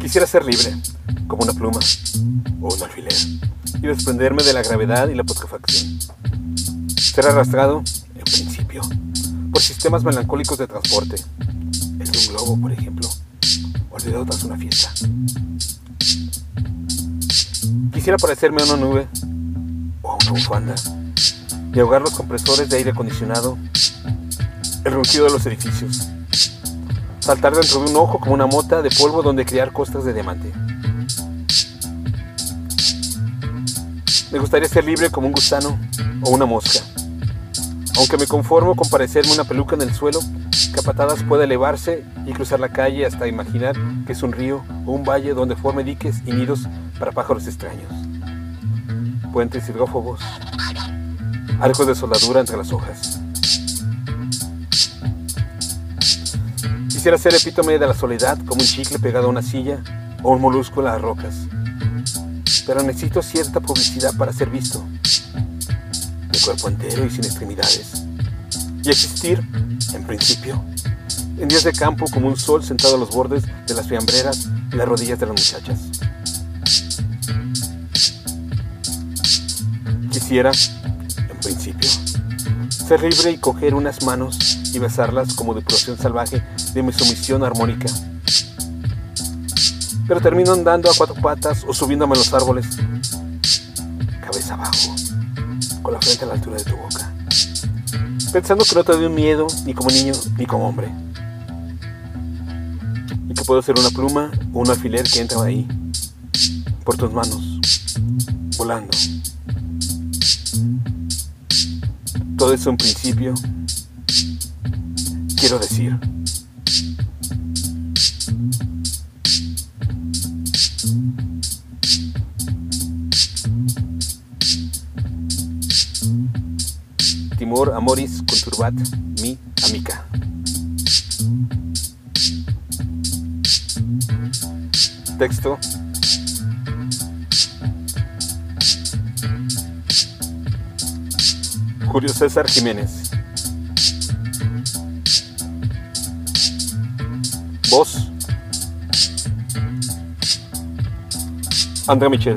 Quisiera ser libre, como una pluma o un alfiler, y desprenderme de la gravedad y la putrefacción. Ser arrastrado, en principio, por sistemas melancólicos de transporte, el de un globo, por ejemplo, olvidado tras una fiesta. Quisiera parecerme a una nube o a una bufanda y ahogar los compresores de aire acondicionado, el ronquido de los edificios, saltar dentro de un ojo como una mota de polvo donde criar costas de diamante. Me gustaría ser libre como un gusano o una mosca. Aunque me conformo con parecerme una peluca en el suelo, que a patadas puede elevarse y cruzar la calle hasta imaginar que es un río o un valle donde forme diques y nidos para pájaros extraños. Puentes hidrófobos, arcos de soldadura entre las hojas. Quisiera ser epítome de la soledad como un chicle pegado a una silla o un molusco en las rocas. Pero necesito cierta publicidad para ser visto. De cuerpo entero y sin extremidades. Y existir, en principio, en días de campo como un sol sentado a los bordes de las fiambreras y las rodillas de las muchachas. Quisiera, en principio, ser libre y coger unas manos y besarlas como depuración salvaje de mi sumisión armónica. Pero termino andando a cuatro patas o subiéndome a los árboles, cabeza abajo, con la frente a la altura de tu boca, pensando que no te doy miedo ni como niño ni como hombre, y que puedo ser una pluma o un alfiler que entra ahí, por tus manos, volando. Todo eso en principio, quiero decir. Timor Amoris Conturbat Mi Amica. Texto. Julio César Jiménez. Voz. André Michel.